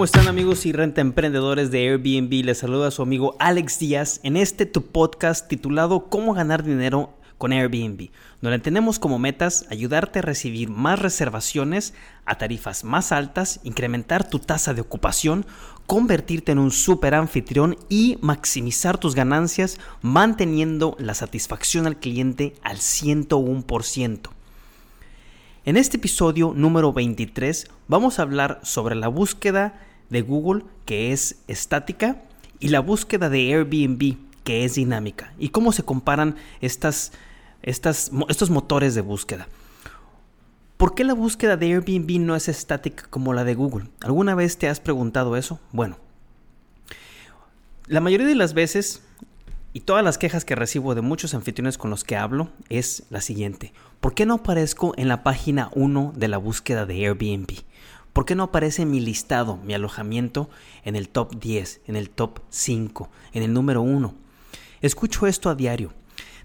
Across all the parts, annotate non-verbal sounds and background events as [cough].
¿Cómo están amigos y renta emprendedores de Airbnb? Les saluda su amigo Alex Díaz en este tu podcast titulado Cómo ganar dinero con Airbnb, donde tenemos como metas ayudarte a recibir más reservaciones a tarifas más altas, incrementar tu tasa de ocupación, convertirte en un super anfitrión y maximizar tus ganancias manteniendo la satisfacción al cliente al 101%. En este episodio número 23 vamos a hablar sobre la búsqueda de Google que es estática y la búsqueda de Airbnb que es dinámica y cómo se comparan estas estos motores de búsqueda. ¿Por qué la búsqueda de Airbnb no es estática como la de Google? ¿Alguna vez te has preguntado eso? Bueno, la mayoría de las veces y todas las quejas que recibo de muchos anfitriones con los que hablo es la siguiente. ¿Por qué no aparezco en la página 1 de la búsqueda de Airbnb? ¿Por qué no aparece mi listado, mi alojamiento en el top 10, en el top 5, en el número 1? Escucho esto a diario.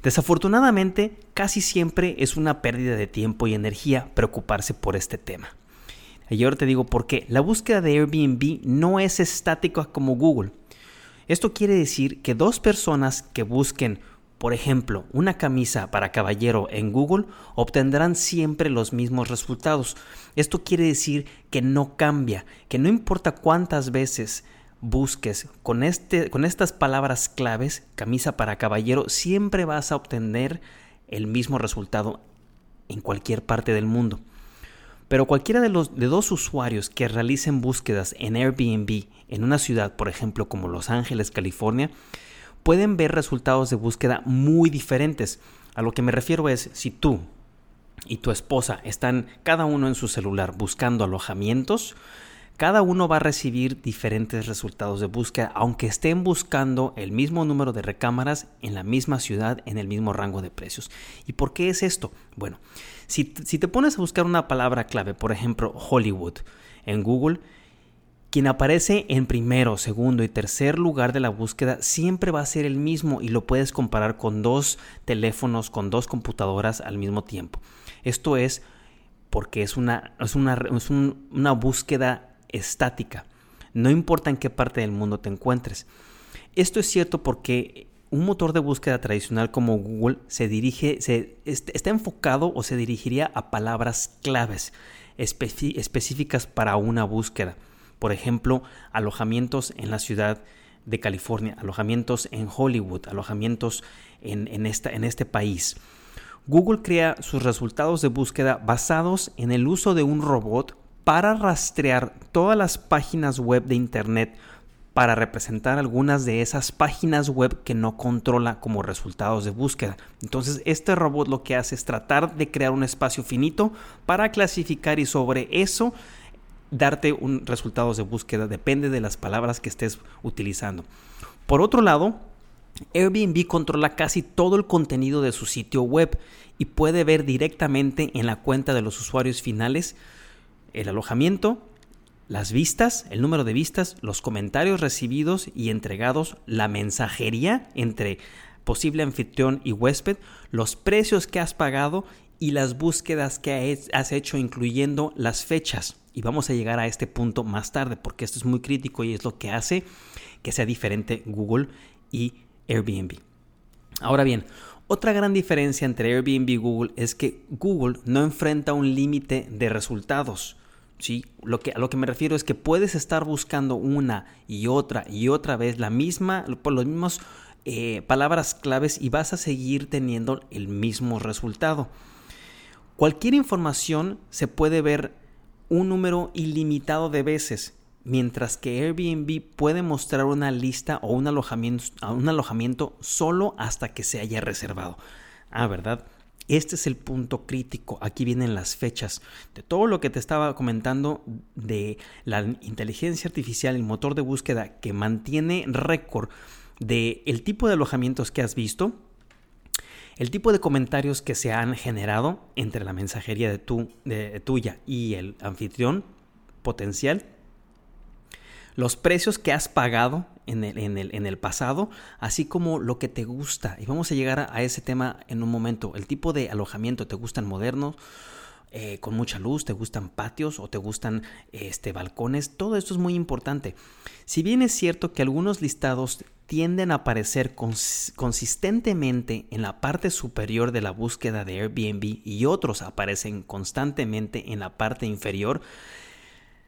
Desafortunadamente, casi siempre es una pérdida de tiempo y energía preocuparse por este tema. Y ahora te digo por qué. La búsqueda de Airbnb no es estática como Google. Esto quiere decir que dos personas que busquen, por ejemplo, una camisa para caballero en Google obtendrán siempre los mismos resultados. Esto quiere decir que no cambia, que no importa cuántas veces busques con, este, con estas palabras claves, camisa para caballero, siempre vas a obtener el mismo resultado en cualquier parte del mundo. Pero cualquiera de los de dos usuarios que realicen búsquedas en Airbnb en una ciudad, por ejemplo, como Los Ángeles, California, pueden ver resultados de búsqueda muy diferentes. A lo que me refiero es si tú y tu esposa están cada uno en su celular buscando alojamientos, cada uno va a recibir diferentes resultados de búsqueda, aunque estén buscando el mismo número de recámaras en la misma ciudad, en el mismo rango de precios. ¿Y por qué es esto? Bueno, si, te pones a buscar una palabra clave, por ejemplo, Hollywood, en Google, quien aparece en primero, segundo y tercer lugar de la búsqueda siempre va a ser el mismo y lo puedes comparar con dos teléfonos, con dos computadoras al mismo tiempo. Esto es porque es una, es una, es una búsqueda estática, no importa en qué parte del mundo te encuentres. Esto es cierto porque un motor de búsqueda tradicional como Google se dirige, se, está enfocado o se dirigiría a palabras claves específicas para una búsqueda. Por ejemplo, alojamientos en la ciudad de California, alojamientos en Hollywood, alojamientos en, esta, en este país. Google crea sus resultados de búsqueda basados en el uso de un robot para rastrear todas las páginas web de Internet para representar algunas de esas páginas web que no controla como resultados de búsqueda. Entonces este robot lo que hace es tratar de crear un espacio finito para clasificar y sobre eso darte un resultados de búsqueda. Depende de las palabras que estés utilizando. Por otro lado, Airbnb controla casi todo el contenido de su sitio web y puede ver directamente en la cuenta de los usuarios finales el alojamiento, las vistas, el número de vistas, los comentarios recibidos y entregados, la mensajería entre posible anfitrión y huésped, los precios que has pagado y las búsquedas que has hecho incluyendo las fechas. Y vamos a llegar a este punto más tarde porque esto es muy crítico y es lo que hace que sea diferente Google y Airbnb. Ahora bien, otra gran diferencia entre Airbnb y Google es que Google no enfrenta un límite de resultados. ¿sí? Lo que, a lo que me refiero es que puedes estar buscando una y otra y otra vez la misma, por los mismos eh, palabras claves y vas a seguir teniendo el mismo resultado. Cualquier información se puede ver un número ilimitado de veces, mientras que Airbnb puede mostrar una lista o un alojamiento, un alojamiento solo hasta que se haya reservado. Ah, ¿verdad? Este es el punto crítico. Aquí vienen las fechas de todo lo que te estaba comentando de la inteligencia artificial, el motor de búsqueda que mantiene récord de el tipo de alojamientos que has visto, el tipo de comentarios que se han generado entre la mensajería de, tu, de tuya y el anfitrión potencial, los precios que has pagado en el, en el, pasado, así como lo que te gusta. Y vamos a llegar a, ese tema en un momento. El tipo de alojamiento, ¿te gustan modernos? Eh, con mucha luz, te gustan patios o te gustan este, balcones, todo esto es muy importante. Si bien es cierto que algunos listados tienden a aparecer consistentemente en la parte superior de la búsqueda de Airbnb y otros aparecen constantemente en la parte inferior,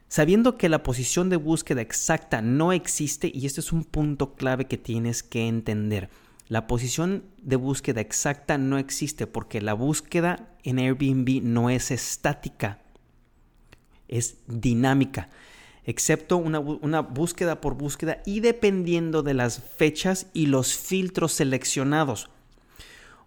Sabiendo que la posición de búsqueda exacta no existe, y este es un punto clave que tienes que entender, la posición de búsqueda exacta no existe porque la búsqueda en Airbnb no es estática, es dinámica, excepto una, búsqueda por búsqueda y dependiendo de las fechas y los filtros seleccionados.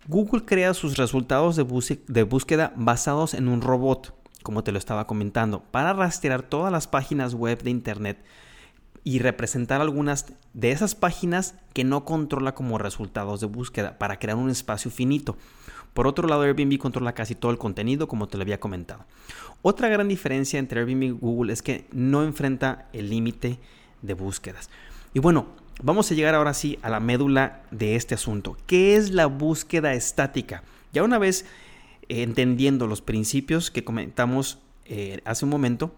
Google crea sus resultados de búsqueda basados en un robot como te lo estaba comentando, para rastrear todas las páginas web de Internet y representar algunas de esas páginas que no controla como resultados de búsqueda para crear un espacio finito. Por otro lado, Airbnb controla casi todo el contenido, como te lo había comentado. Otra gran diferencia entre Airbnb y Google es que no enfrenta el límite de búsquedas. Y bueno, vamos a llegar ahora sí a la médula de este asunto. ¿Qué es la búsqueda estática? Ya una vez entendiendo los principios que comentamos eh, hace un momento,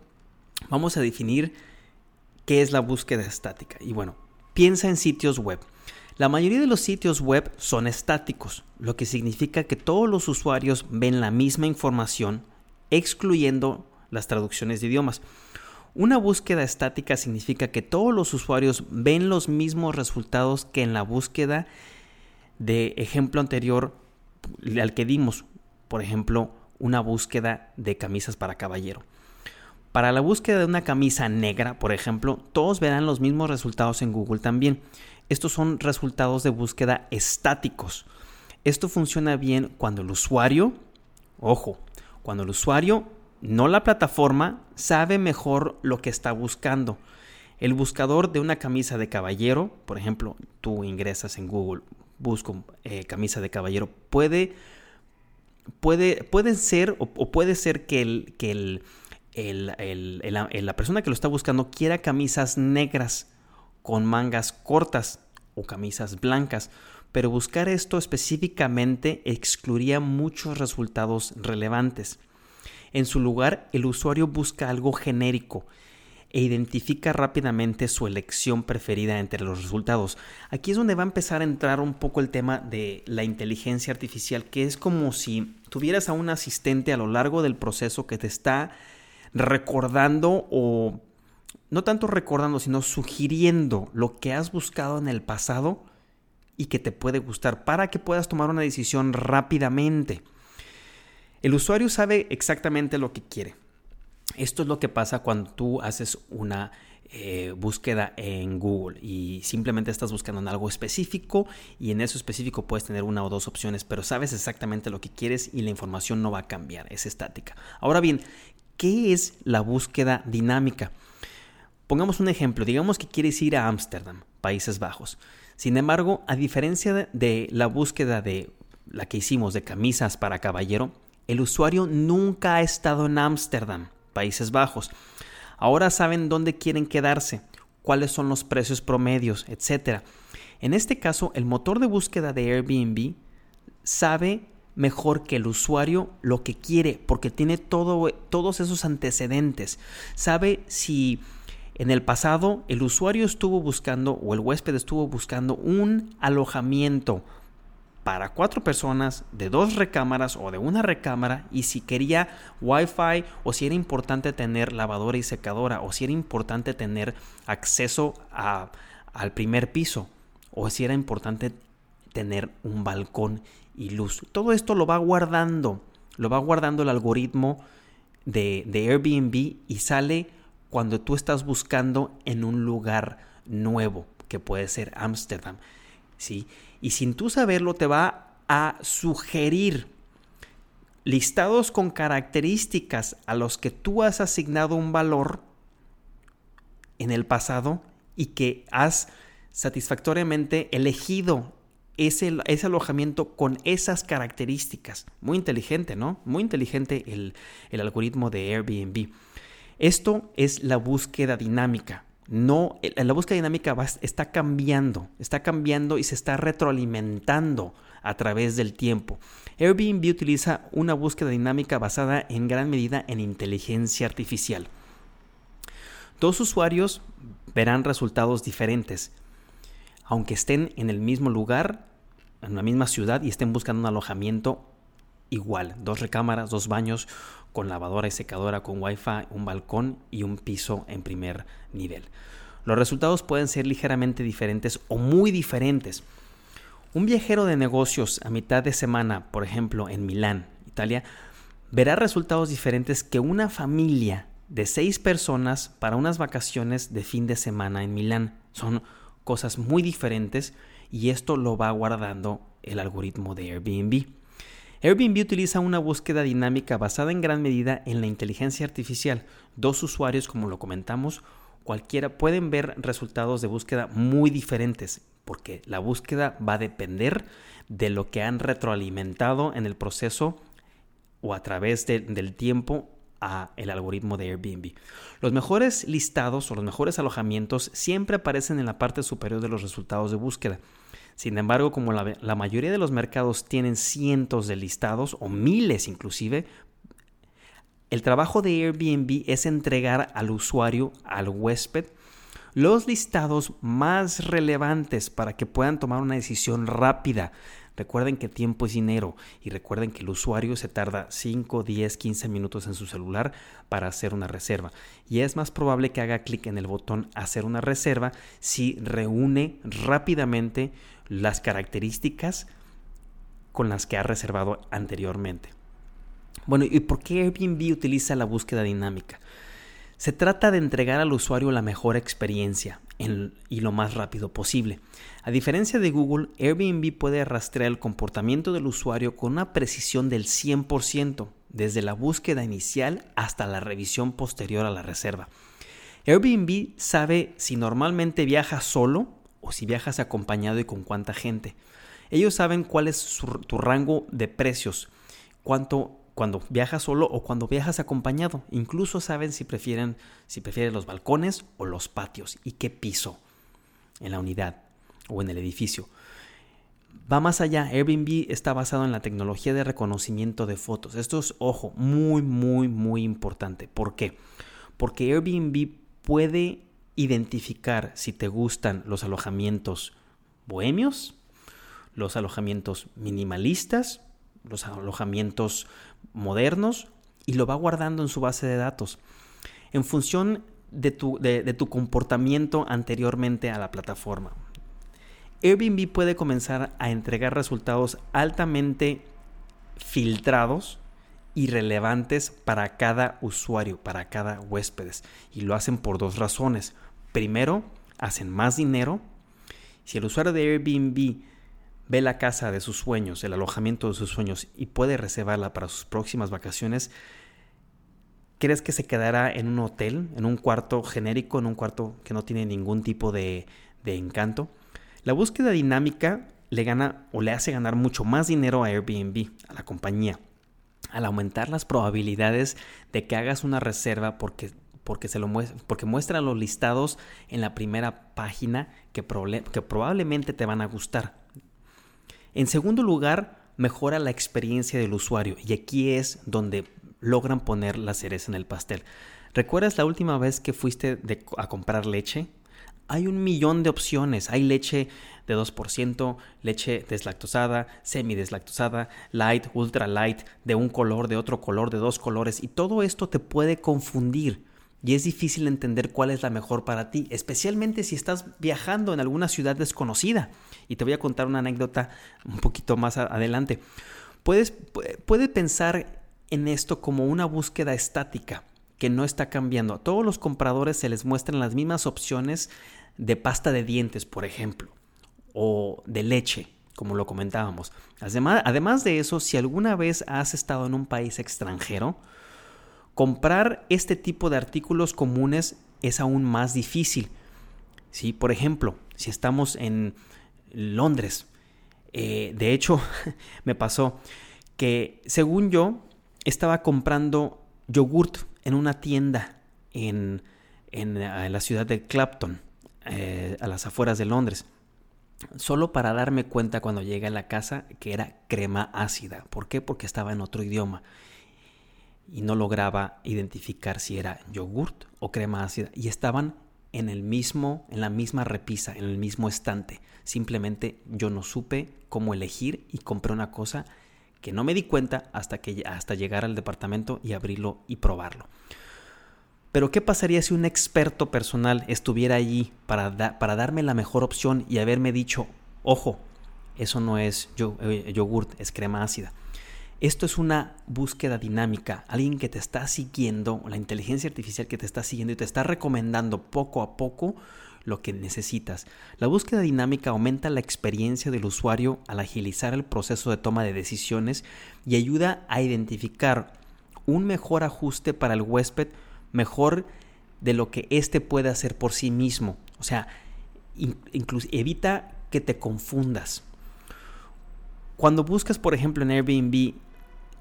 vamos a definir qué es la búsqueda estática. Y bueno, piensa en sitios web. La mayoría de los sitios web son estáticos, lo que significa que todos los usuarios ven la misma información, excluyendo las traducciones de idiomas. Una búsqueda estática significa que todos los usuarios ven los mismos resultados que en la búsqueda de ejemplo anterior al que dimos por ejemplo, una búsqueda de camisas para caballero. Para la búsqueda de una camisa negra, por ejemplo, todos verán los mismos resultados en Google también. Estos son resultados de búsqueda estáticos. Esto funciona bien cuando el usuario, ojo, cuando el usuario, no la plataforma, sabe mejor lo que está buscando. El buscador de una camisa de caballero, por ejemplo, tú ingresas en Google, busco eh, camisa de caballero, puede puede, puede ser o, puede ser que, el, que la persona que lo está buscando quiera camisas negras con mangas cortas o camisas blancas, pero buscar esto específicamente excluiría muchos resultados relevantes. En su lugar, el usuario busca algo genérico e identifica rápidamente su elección preferida entre los resultados. Aquí es donde va a empezar a entrar un poco el tema de la inteligencia artificial, que es como si tuvieras a un asistente a lo largo del proceso que te está recordando o no tanto recordando, sino sugiriendo lo que has buscado en el pasado y que te puede gustar para que puedas tomar una decisión rápidamente. El usuario sabe exactamente lo que quiere. Esto es lo que pasa cuando tú haces una eh, búsqueda en Google y simplemente estás buscando en algo específico y en eso específico puedes tener una o dos opciones, pero sabes exactamente lo que quieres y la información no va a cambiar, es estática. Ahora bien, ¿qué es la búsqueda dinámica? Pongamos un ejemplo, digamos que quieres ir a Ámsterdam, Países Bajos. Sin embargo, a diferencia de la búsqueda de la que hicimos de camisas para caballero, el usuario nunca ha estado en Ámsterdam. Países Bajos. Ahora saben dónde quieren quedarse, cuáles son los precios promedios, etc. En este caso, el motor de búsqueda de Airbnb sabe mejor que el usuario lo que quiere porque tiene todo, todos esos antecedentes. Sabe si en el pasado el usuario estuvo buscando o el huésped estuvo buscando un alojamiento para cuatro personas de dos recámaras o de una recámara y si quería wifi o si era importante tener lavadora y secadora o si era importante tener acceso al primer piso o si era importante tener un balcón y luz. Todo esto lo va guardando, lo va guardando el algoritmo de, de Airbnb y sale cuando tú estás buscando en un lugar nuevo, que puede ser Ámsterdam. ¿sí? y sin tú saberlo te va a sugerir listados con características a los que tú has asignado un valor en el pasado y que has satisfactoriamente elegido ese, ese, alojamiento con esas características. Muy inteligente, ¿no? Muy inteligente el, el algoritmo de Airbnb. Esto es la búsqueda dinámica. No, la búsqueda dinámica está cambiando, está cambiando y se está retroalimentando a través del tiempo. Airbnb utiliza una búsqueda dinámica basada en gran medida en inteligencia artificial. Dos usuarios verán resultados diferentes, aunque estén en el mismo lugar, en la misma ciudad y estén buscando un alojamiento igual, dos recámaras, dos baños, con lavadora y secadora, con wifi, un balcón y un piso en primer nivel. Los resultados pueden ser ligeramente diferentes o muy diferentes. Un viajero de negocios a mitad de semana, por ejemplo, en Milán, Italia, verá resultados diferentes que una familia de seis personas para unas vacaciones de fin de semana en Milán. Son cosas muy diferentes y esto lo va guardando el algoritmo de Airbnb. Airbnb utiliza una búsqueda dinámica basada en gran medida en la inteligencia artificial. Dos usuarios, como lo comentamos, cualquiera pueden ver resultados de búsqueda muy diferentes, porque la búsqueda va a depender de lo que han retroalimentado en el proceso o a través del tiempo el algoritmo de Airbnb. Los mejores listados o los mejores alojamientos siempre aparecen en la parte superior de los resultados de búsqueda. Sin embargo, como la, mayoría de los mercados tienen cientos de listados o miles inclusive, el trabajo de Airbnb es entregar al usuario, al huésped, los listados más relevantes para que puedan tomar una decisión rápida. Recuerden que tiempo es dinero y recuerden que el usuario se tarda 5, 10, 15 minutos en su celular para hacer una reserva. Y es más probable que haga clic en el botón hacer una reserva si reúne rápidamente las características con las que ha reservado anteriormente. Bueno, ¿y por qué Airbnb utiliza la búsqueda dinámica? Se trata de entregar al usuario la mejor experiencia y lo más rápido posible. A diferencia de Google, Airbnb puede rastrear el comportamiento del usuario con una precisión del 100%, desde la búsqueda inicial hasta la revisión posterior a la reserva. Airbnb sabe si normalmente viajas solo o si viajas acompañado y con cuánta gente. Ellos saben cuál es tu rango de precios, cuánto cuando viajas solo o cuando viajas acompañado. Incluso saben si prefieren si prefieres los balcones o los patios y qué piso en la unidad o en el edificio. Va más allá, Airbnb está basado en la tecnología de reconocimiento de fotos. Esto es, ojo, muy, muy, muy importante. ¿Por qué? Porque Airbnb puede identificar si te gustan los alojamientos bohemios, los alojamientos minimalistas, los alojamientos modernos y lo va guardando en su base de datos. En función de tu, de, tu comportamiento anteriormente a la plataforma. Airbnb puede comenzar a entregar resultados altamente filtrados y relevantes para cada usuario, para cada huésped. Y lo hacen por dos razones. Primero, hacen más dinero. Si el usuario de Airbnb ve la casa de sus sueños, el alojamiento de sus sueños y puede reservarla para sus próximas vacaciones, ¿crees que se quedará en un hotel, en un cuarto genérico, en un cuarto que no tiene ningún tipo de, de encanto? La búsqueda dinámica le gana o le hace ganar mucho más dinero a Airbnb, a la compañía, al aumentar las probabilidades de que hagas una reserva porque porque, se lo porque muestran los listados en la primera página que, que probablemente te van a gustar. En segundo lugar, mejora la experiencia del usuario y aquí es donde logran poner la cereza en el pastel. ¿Recuerdas la última vez que fuiste a comprar leche? Hay un millón de opciones. Hay leche de 2%, leche deslactosada, semi-deslactosada, light, ultra light, de un color, de otro color, de dos colores. Y todo esto te puede confundir y es difícil entender cuál es la mejor para ti, especialmente si estás viajando en alguna ciudad desconocida. Y te voy a contar una anécdota un poquito más adelante. Puedes, puede pensar en esto como una búsqueda estática que no está cambiando. A todos los compradores se les muestran las mismas opciones de pasta de dientes, por ejemplo, o de leche, como lo comentábamos. Además, además de eso, si alguna vez has estado en un país extranjero, Comprar este tipo de artículos comunes es aún más difícil. ¿sí? Por ejemplo, si estamos en Londres, eh, de hecho [laughs] me pasó que según yo estaba comprando yogurt en una tienda en, en, la ciudad de Clapton, eh, a las afueras de Londres. Solo para darme cuenta cuando llegué a la casa que era crema ácida. ¿Por qué? Porque estaba en otro idioma y no lograba identificar si era yogurt o crema ácida. Y estaban en el mismo, en la misma repisa, en el mismo estante. Simplemente yo no supe cómo elegir y compré una cosa que no me di cuenta hasta que hasta llegar al departamento y abrirlo y probarlo. Pero ¿qué pasaría si un experto personal estuviera allí para, para darme la mejor opción y haberme dicho, ojo, eso no es eh, yogurt, es crema ácida? Esto es una búsqueda dinámica, alguien que te está siguiendo, la inteligencia artificial que te está siguiendo y te está recomendando poco a poco lo que necesitas. La búsqueda dinámica aumenta la experiencia del usuario al agilizar el proceso de toma de decisiones y ayuda a identificar un mejor ajuste para el huésped, mejor de lo que éste puede hacer por sí mismo. O sea, incluso evita que te confundas. Cuando buscas, por ejemplo, en Airbnb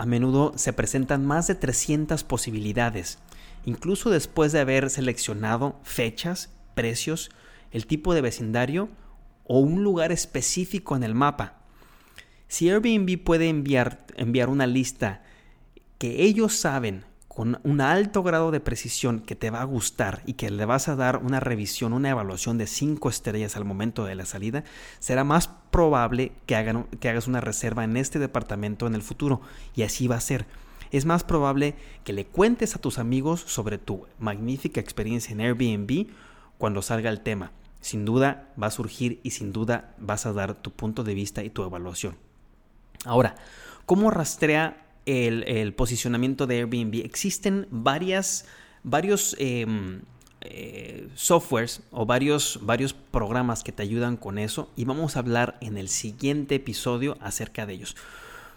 a menudo se presentan más de 300 posibilidades, incluso después de haber seleccionado fechas, precios, el tipo de vecindario o un lugar específico en el mapa. Si Airbnb puede enviar, enviar una lista que ellos saben con un alto grado de precisión que te va a gustar y que le vas a dar una revisión, una evaluación de 5 estrellas al momento de la salida, será más probable que, hagan, que hagas una reserva en este departamento en el futuro. Y así va a ser. Es más probable que le cuentes a tus amigos sobre tu magnífica experiencia en Airbnb cuando salga el tema. Sin duda va a surgir y sin duda vas a dar tu punto de vista y tu evaluación. Ahora, ¿cómo rastrea el, posicionamiento de Airbnb. Existen varias, varios em, eh, softwares o varios, varios programas que te ayudan con eso y vamos a hablar en el siguiente episodio acerca de ellos.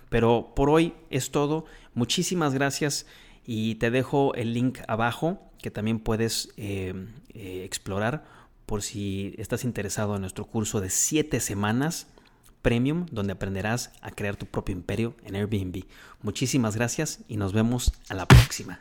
Pero por hoy es todo. Muchísimas gracias y te dejo el link abajo que también puedes em, eh, explorar por si estás interesado en nuestro curso de 7 semanas Premium, donde aprenderás a crear tu propio imperio en Airbnb. Muchísimas gracias y nos vemos a la próxima.